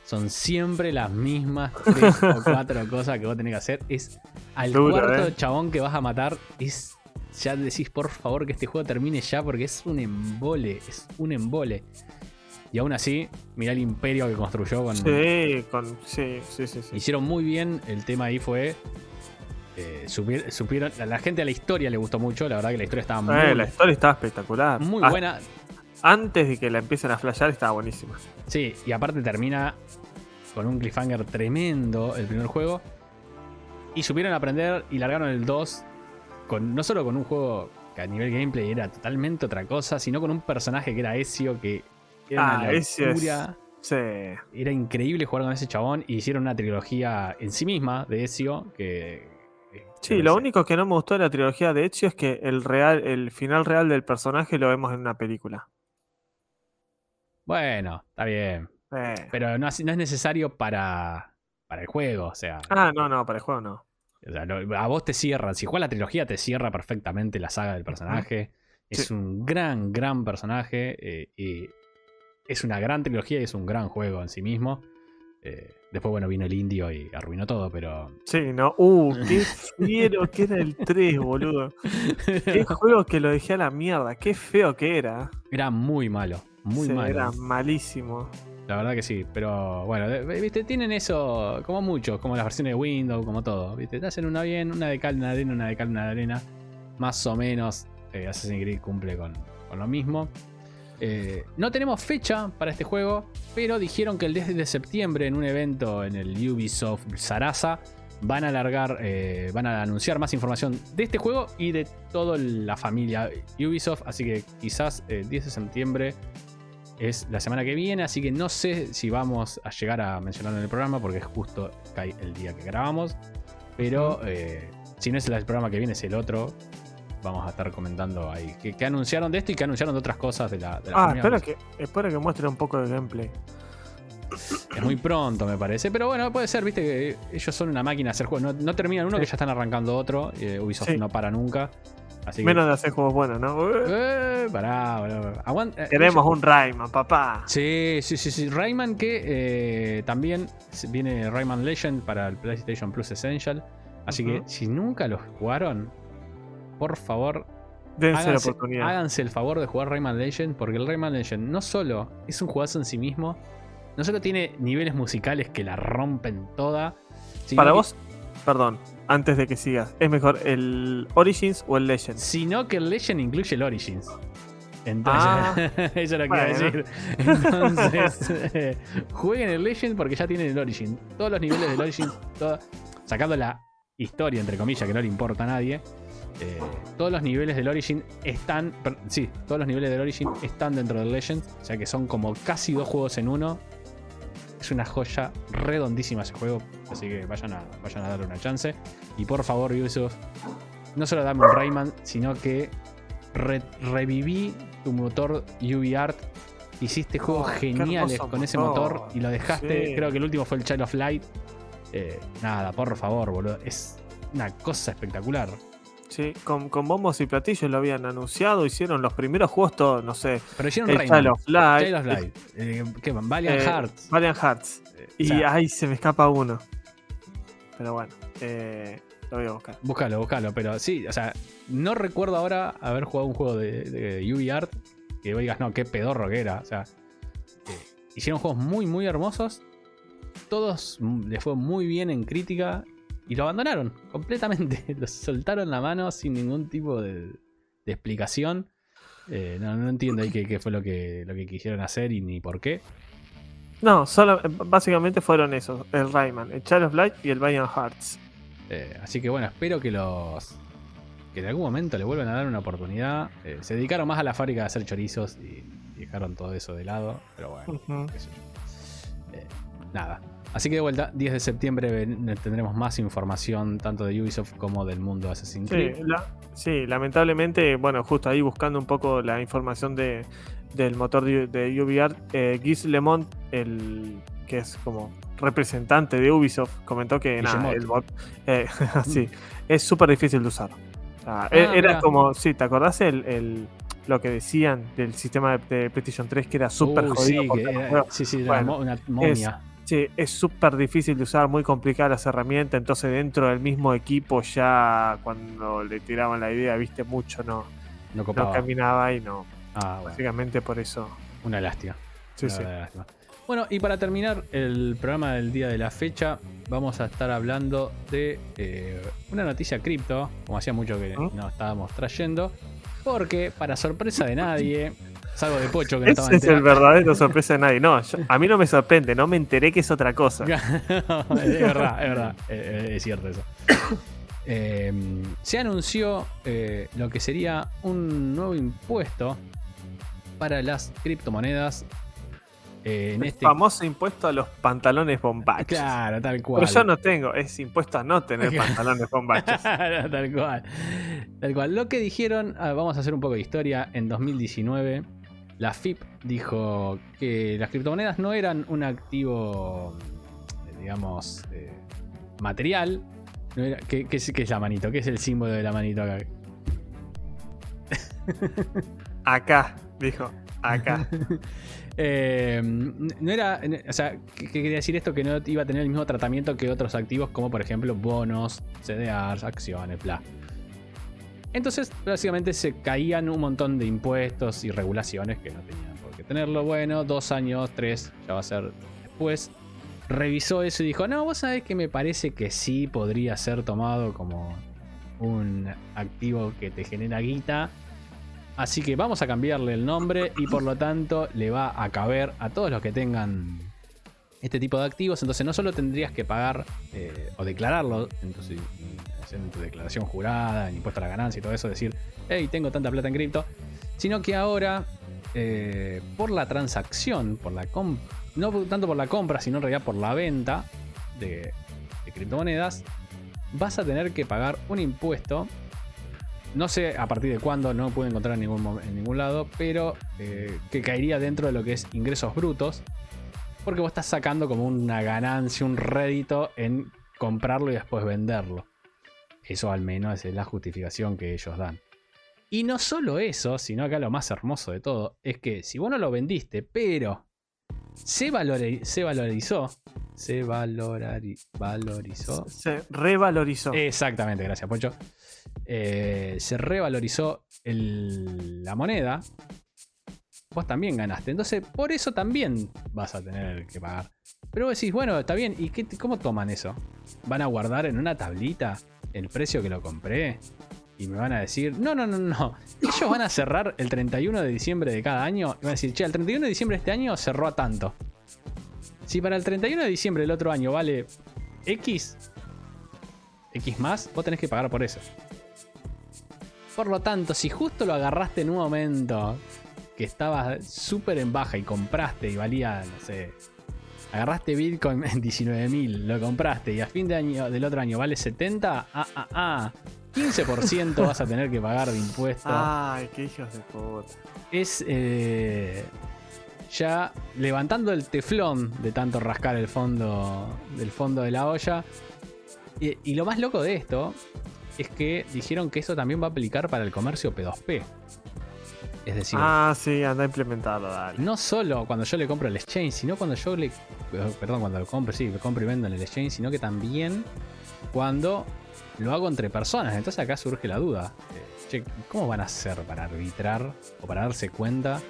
Son siempre las mismas tres o cuatro cosas que vos tenés que hacer. Es al Duro, cuarto eh. chabón que vas a matar. Es. Ya decís, por favor, que este juego termine ya. Porque es un embole. Es un embole. Y aún así, mirá el imperio que construyó con. Sí, con, sí, sí, sí, sí. Hicieron muy bien. El tema ahí fue. Eh, supier- supieron, a la gente a la historia le gustó mucho. La verdad que la historia estaba muy, Eh, la historia estaba espectacular. muy Ah, buena. Antes de que la empiecen a flashear, estaba buenísima. Sí, y aparte termina con un cliffhanger tremendo el primer juego. Y supieron aprender y largaron el 2 con, no solo con un juego que a nivel gameplay era totalmente otra cosa, sino con un personaje que era Ezio, que era Ah, una es- locura. Sí. Era increíble jugar con ese chabón y hicieron una trilogía en sí misma de Ezio que... Sí, lo único que no me gustó de la trilogía de Ezio es que el real, el final real del personaje lo vemos en una película. Bueno, está bien. Eh. Pero no, es- no es necesario para, para el juego, o sea... Ah, no, no, para el juego no. O sea, lo- a vos te cierra, si juegas la trilogía, te cierra perfectamente la saga del personaje. Es un gran, gran personaje. eh, y es una gran trilogía y es un gran juego en sí mismo. Eh, después, bueno, vino el indio y arruinó todo, pero. Sí, no. Uh, qué fiero que era el 3, boludo. Qué juego que lo dejé a la mierda. Qué feo que era. Era muy malo, muy Sí, malo. Era malísimo. La verdad que sí, pero bueno, viste, tienen eso como muchos, como las versiones de Windows, como todo. ¿viste? Te hacen una bien, una de cal, una de arena, una de cal, una de arena. Más o menos eh, Assassin's Creed cumple con, con lo mismo. Eh, no tenemos fecha para este juego, pero dijeron que el 10 de septiembre en un evento en el Ubisoft Sarasa van a alargar, eh, van a anunciar más información de este juego y de toda la familia Ubisoft. Así que quizás el 10 de septiembre es la semana que viene, así que no sé si vamos a llegar a mencionarlo en el programa porque es justo cae el día que grabamos. Pero eh, si no es el programa que viene, es el otro. Vamos a estar comentando ahí qué, qué anunciaron de esto y qué anunciaron de otras cosas de la, de la Ah, espero que, espero que muestre un poco de gameplay. Es muy pronto, me parece. Pero bueno, puede ser, viste, que ellos son una máquina de hacer juegos. No, no terminan uno Sí. que ya están arrancando otro. eh, Ubisoft Sí. no para nunca. Así que. Menos de hacer juegos buenos, ¿no? Eh, pará. Aguant- eh, Queremos un Rayman, papá. Sí, sí, sí, sí. Rayman que eh, también viene Rayman Legend para el PlayStation Plus Essential. Así que si nunca los jugaron, por favor, Dense la háganse, oportunidad. háganse el favor de jugar Rayman Legend. Porque el Rayman Legend no solo es un juegazo en sí mismo, no solo tiene niveles musicales que la rompen toda. Para que- vos, perdón, antes de que sigas, ¿es mejor el Origins o el Legends? Sino que el Legend incluye el Origins. Entonces, Ah, eso es lo que iba a bueno. decir. Entonces, eh, jueguen el Legend porque ya tienen el Origin. Todos los niveles del Origin, todo- sacando la historia, entre comillas, que no le importa a nadie. Eh, todos los niveles del Origin están. per- sí, todos los niveles del Origin están dentro del Legend. O sea que son como casi dos juegos en uno. Es una joya redondísima ese juego. Así que vayan a, vayan a darle una chance. Y por favor, Ubisoft, no solo dame un Rayman, sino que re- reviví tu motor UbiArt. Hiciste juegos Oh, qué geniales hermoso con ese motor. motor y lo dejaste. Sí. Creo que el último fue el Child of Light. Eh, nada, por favor, boludo. Es una cosa espectacular. Sí, con, con bombos y platillos lo habían anunciado, hicieron los primeros juegos, todos, no sé, Pero hicieron Rayman. Child of Light, Child of Light. Eh, ¿Qué van? Valiant eh, Hearts. Valiant Hearts. Eh, o Y sea, ahí se me escapa uno. Pero bueno, lo voy a buscar. Búscalo, búscalo. Pero sí, o sea, no recuerdo ahora haber jugado un juego de, de UbiArt que vos digas, no, qué pedorro que era. O sea, hicieron juegos muy, muy hermosos. Todos les fue muy bien en crítica y lo abandonaron completamente. Los soltaron la mano sin ningún tipo de, de explicación. Eh, no, no entiendo ahí qué, qué fue lo que, lo que quisieron hacer y ni por qué. No, solo, básicamente fueron esos: el Rayman, el Child of Light y el Valiant Hearts. Eh, así que bueno, espero que los. que en algún momento le vuelvan a dar una oportunidad. Eh, se dedicaron más a la fábrica de hacer chorizos y, y dejaron todo eso de lado. Pero bueno, Ujú. qué sé yo. Eh, nada. Así que de vuelta, 10 de septiembre ven- tendremos más información tanto de Ubisoft como del mundo de Assassin's Sí, Creed. la- sí, lamentablemente, bueno, justo ahí buscando un poco la información de, del motor de, de UbiArt, eh, Guy Lemont, el que es como representante de Ubisoft, comentó que nada, el bot eh, sí, es súper difícil de usar. Ah, Ah, era mirá. como, sí, ¿te acordás el, el- lo que decían del sistema de, de PlayStation 3 que era súper Uy, jodido? sí, que era- sí, sí, era Bueno, mo- una momia. Es súper difícil de usar, muy complicada las herramientas, entonces dentro del mismo equipo ya cuando le tiraban la idea, viste, mucho no, no caminaba y no. ah, bueno, Básicamente por eso. una lástima. Sí, Una sí. lástima. Bueno, y para terminar el programa del día de la fecha, vamos a estar hablando de eh, una noticia cripto, como hacía mucho que ¿Mm? no estábamos trayendo, porque para sorpresa de nadie, salvo de Pocho que no estaba Ese es el verdadero sorpresa de nadie. No, yo- a mí no me sorprende, no me enteré que es otra cosa. es verdad, es verdad, eh, eh, es cierto eso. Eh, se anunció eh, lo que sería un nuevo impuesto para las criptomonedas. eh, en El este famoso impuesto a los pantalones bombachos. Claro, tal cual. Pero yo no tengo, es impuesto a no tener pantalones bombachos. tal cual. Tal cual. Lo que dijeron, ah, vamos a hacer un poco de historia. En 2019, la FIP dijo que las criptomonedas no eran un activo, eh, digamos, eh, material. No era- ¿qué, qué es, qué es la manito? ¿Qué es el símbolo de la manito acá? Acá, dijo, acá. Eh, no era. O sea, ¿qué qué quería decir esto? Que no iba a tener el mismo tratamiento que otros activos, como por ejemplo bonos, CDRs, acciones, bla. Entonces, básicamente se caían un montón de impuestos y regulaciones que no tenían por qué tenerlo. Bueno, dos años, tres, ya va a ser después. Revisó eso y dijo: No, vos sabés que me parece que sí podría ser tomado como un activo que te genera guita. Así que vamos a cambiarle el nombre y por lo tanto le va a caber a todos los que tengan este tipo de activos. Entonces no solo tendrías que pagar eh, o declararlo en tu, en tu declaración jurada, en impuesto a la ganancia y todo eso, decir, hey, tengo tanta plata en cripto, sino que ahora eh, por la transacción, por la no tanto por la compra, sino en realidad por la venta de, criptomonedas, vas a tener que pagar un impuesto no sé a partir de cuándo, no puedo encontrar en ningún, en ningún lado, pero eh, que caería dentro de lo que es ingresos brutos. Porque vos estás sacando como una ganancia, un rédito en comprarlo y después venderlo. Eso al menos es la justificación que ellos dan. Y no solo eso, sino acá lo más hermoso de todo, es que si vos no lo vendiste, pero se, valori- se valorizó, se valorari- valorizó, Se revalorizó. Exactamente, gracias, Pocho. Eh, se revalorizó el- la moneda. Vos también ganaste. Entonces, por eso también vas a tener que pagar. Pero vos decís, bueno, está bien. ¿Y qué, cómo toman eso? ¿Van a guardar en una tablita el precio que lo compré? Y me van a decir, no, no, no, no. Ellos van a cerrar el 31 de diciembre de cada año. Y van a decir, che, el 31 de diciembre de este año cerró a tanto. Si para el 31 de diciembre del otro año vale X, X más, vos tenés que pagar por eso. Por lo tanto, si justo lo agarraste en un momento que estaba súper en baja y compraste y valía, no sé, agarraste Bitcoin en 19.000, lo compraste y a fin de año del otro año vale 70, ah, ah, ah, 15% vas a tener que pagar de impuestos. Ay, qué hijos de puta. Es eh, ya levantando el teflón de tanto rascar el fondo del fondo de la olla. Y, y lo más loco de esto es que dijeron que eso también va a aplicar para el comercio P2P. Es decir, Ah, sí, anda a implementarlo, dale. no solo cuando yo le compro el exchange, sino cuando yo le. Perdón, cuando lo compro, sí, lo compro y vendo en el exchange, sino que también cuando lo hago entre personas. Entonces acá surge la duda. eh, che, ¿Cómo van a hacer para arbitrar o para darse cuenta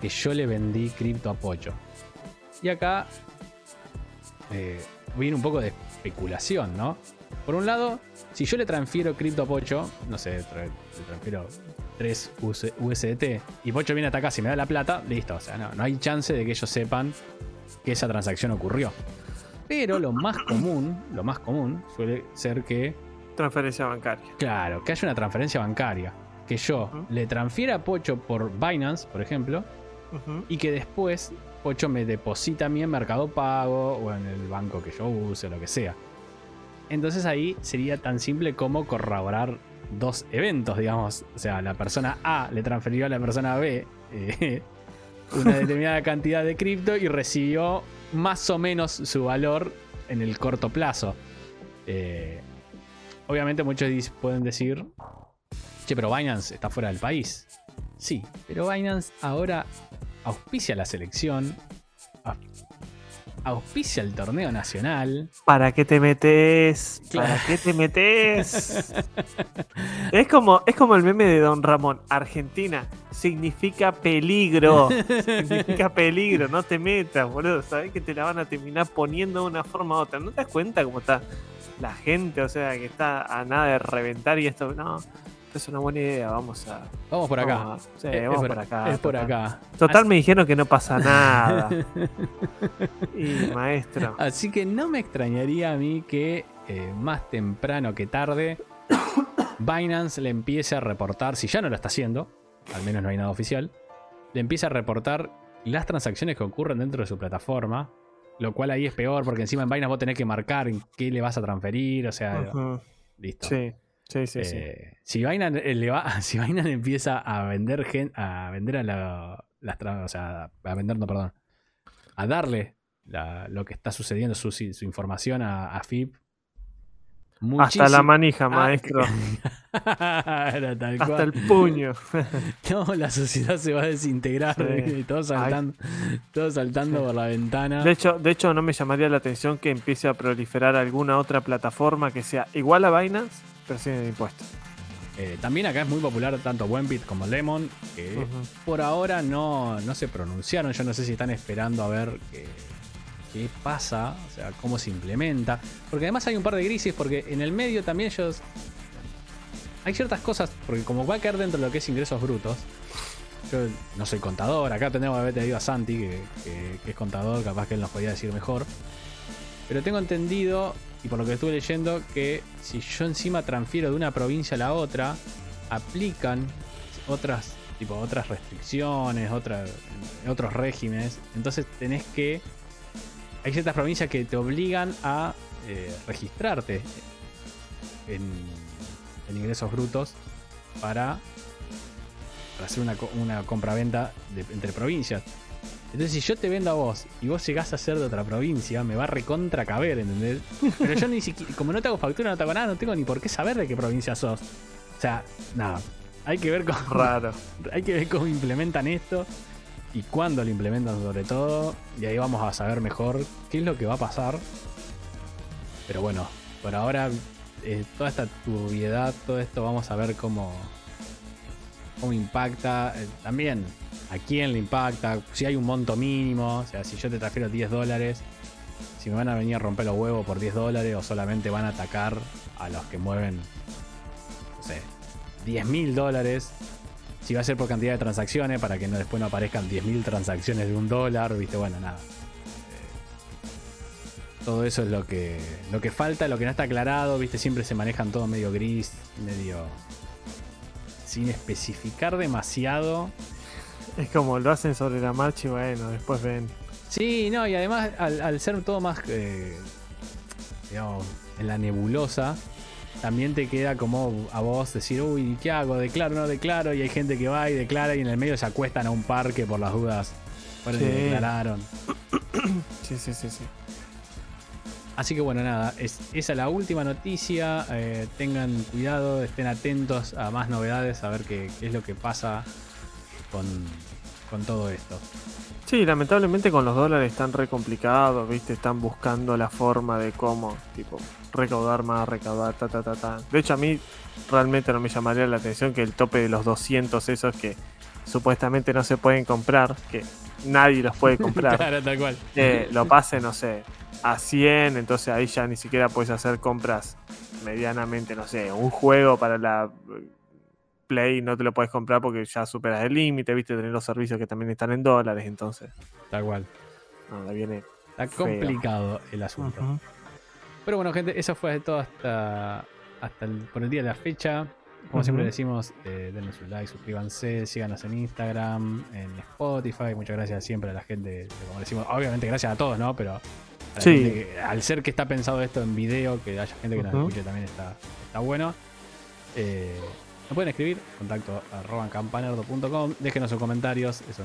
que yo le vendí cripto a Pocho? Y acá eh, viene un poco de especulación, ¿no? Por un lado, si yo le transfiero cripto a Pocho, no sé, le transfiero 3 US USDT y Pocho viene hasta acá y me da la plata, listo. O sea, no, no hay chance de que ellos sepan que esa transacción ocurrió. Pero lo más común, lo más común suele ser que, Transferencia bancaria. claro, que haya una transferencia bancaria. Que yo le transfiera a Pocho por Binance, por ejemplo, y que después Pocho me deposita a mí en Mercado Pago o en el banco que yo use, lo que sea. Entonces ahí sería tan simple como corroborar dos eventos, digamos. O sea, la persona A le transfirió a la persona B eh, una determinada cantidad de cripto y recibió más o menos su valor en el corto plazo. Eh, obviamente muchos pueden decir, che, pero Binance está fuera del país. Sí, pero Binance ahora auspicia la selección. Au- auspicia el torneo nacional. ¿Para qué te metes? ¿Para Claro. qué te metes? es, como, es como el meme de Don Ramón. Argentina significa peligro. significa peligro. No te metas, boludo. Sabés que te la van a terminar poniendo de una forma u otra. ¿No te das cuenta cómo está la gente? O sea, que está a nada de reventar y esto. No, es una buena idea. Vamos a. Vamos por acá. vamos sí, Es- vamos por- por acá. Es por acá. Total, Así- me dijeron que no pasa nada. y maestro. Así que no me extrañaría a mí que eh, más temprano que tarde Binance le empiece a reportar, si ya no lo está haciendo, al menos no hay nada oficial, le empieza a reportar las transacciones que ocurren dentro de su plataforma, lo cual ahí es peor porque encima en Binance vos tenés que marcar en qué le vas a transferir, o sea, listo. Sí, sí, sí. sí. Eh, Si Binance, eh, le va- si Binance empieza a vender gen- a vender a la, las o sea, a vender, no, perdón, a darle la- lo que está sucediendo, su, su información a, a FIP. Hasta la manija, Ah, maestro. Tal Hasta cual. el puño. No, la sociedad se va a desintegrar. Sí. todos saltando, todos saltando Sí. por la ventana. De hecho, de hecho, no me llamaría la atención que empiece a proliferar alguna otra plataforma que sea igual a Binance, pero sin impuestos. Eh, también acá es muy popular tanto Buenbit como Lemon, que por ahora no, no se pronunciaron. Yo no sé si están esperando a ver qué, qué pasa, o sea, cómo se implementa. Porque además hay un par de grises, porque en el medio también ellos. Hay ciertas cosas, porque como va a caer dentro de lo que es ingresos brutos. Yo no soy contador, acá tenemos que haber tenido a Santi, que, que- que es contador, capaz que él nos podía decir mejor. Pero tengo entendido, y por lo que estuve leyendo, que si yo encima transfiero de una provincia a la otra, aplican otras tipo otras restricciones, otras, otros regímenes. Entonces tenés que. Hay ciertas provincias que te obligan a eh, registrarte en, en ingresos brutos para, para hacer una, una compraventa entre provincias. Entonces, si yo te vendo a vos y vos llegás a ser de otra provincia, me va a recontra caber, ¿entendés? Pero yo ni siquiera, como no te hago factura, no te hago nada, no tengo ni por qué saber de qué provincia sos. O sea, nada. Hay que ver cómo, Raro. hay que ver cómo implementan esto y cuándo lo implementan sobre todo. Y ahí vamos a saber mejor qué es lo que va a pasar. Pero bueno, por ahora eh, toda esta turbiedad, todo esto vamos a ver cómo, cómo impacta. Eh, también a quién le impacta, si hay un monto mínimo, o sea, si yo te transfiero 10 dólares, si me van a venir a romper los huevos por 10 dólares o solamente van a atacar a los que mueven, no sé, 10 mil dólares. Si va a ser por cantidad de transacciones, para que no, después no aparezcan 10.000 transacciones de un dólar, viste, bueno, nada. Eh, todo eso es lo que, lo que falta, lo que no está aclarado, viste, siempre se manejan todo medio gris, medio sin especificar demasiado. Es como lo hacen sobre la marcha y bueno, después ven. Sí, no, y además al, al ser todo más, eh, digamos, en la nebulosa, también te queda como a vos decir, uy, ¿qué hago? ¿Declaro o no declaro? Y hay gente que va y declara y en el medio se acuestan a un parque por las dudas. Y Sí. declararon. Sí, sí, sí, sí. Así que bueno, nada, es, esa es la última noticia. eh, tengan cuidado, estén atentos a más novedades, a ver qué, qué es lo que pasa con, con todo esto. Sí, lamentablemente con los dólares están re complicados, ¿viste? Están buscando la forma de cómo, tipo, recaudar más, recaudar, ta, ta, ta, ta. De hecho, a mí realmente no me llamaría la atención que el tope de los 200 esos que supuestamente no se pueden comprar, que nadie los puede comprar, claro, tal cual. eh, lo pase, no sé, a 100, entonces ahí ya ni siquiera puedes hacer compras medianamente, no sé, un juego para la Play no te lo puedes comprar porque ya superas el límite, viste, tener los servicios que también están en dólares, entonces, Tal cual. no, ahí viene. Está Feo. complicado el asunto. Pero bueno, gente, eso fue todo hasta, hasta el, por el día de la fecha. Como siempre decimos, eh, denle su like, suscríbanse, síganos en Instagram, en Spotify. Muchas gracias siempre a la gente, como decimos, obviamente gracias a todos, ¿no? Pero Sí. que- al ser que está pensado esto en video, que haya gente que nos escuche también está, está bueno. Eh, nos pueden escribir, contacto arroba campanerdo.com, déjenos sus comentarios, eso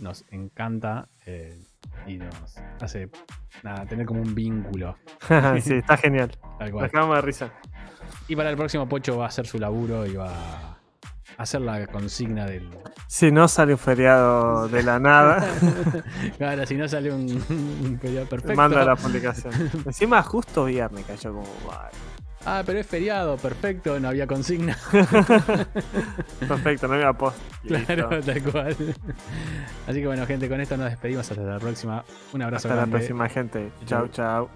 nos encanta eh, y nos hace nada, tener como un vínculo. sí, está genial. Tal Nos cual. acabamos de risa. Y para el próximo Pocho va a hacer su laburo y va, hacer la consigna del. Si no sale un feriado de la nada, Claro, si no sale un, un feriado perfecto. manda la publicación. Encima, justo viernes cayó como. "Ay, Ah, pero es feriado, perfecto, no había consigna. Perfecto, no había post. Claro, Listo. tal cual. Así que bueno, gente, con esto nos despedimos. Hasta la próxima. Un abrazo Hasta la próxima, gente. Chau, chau.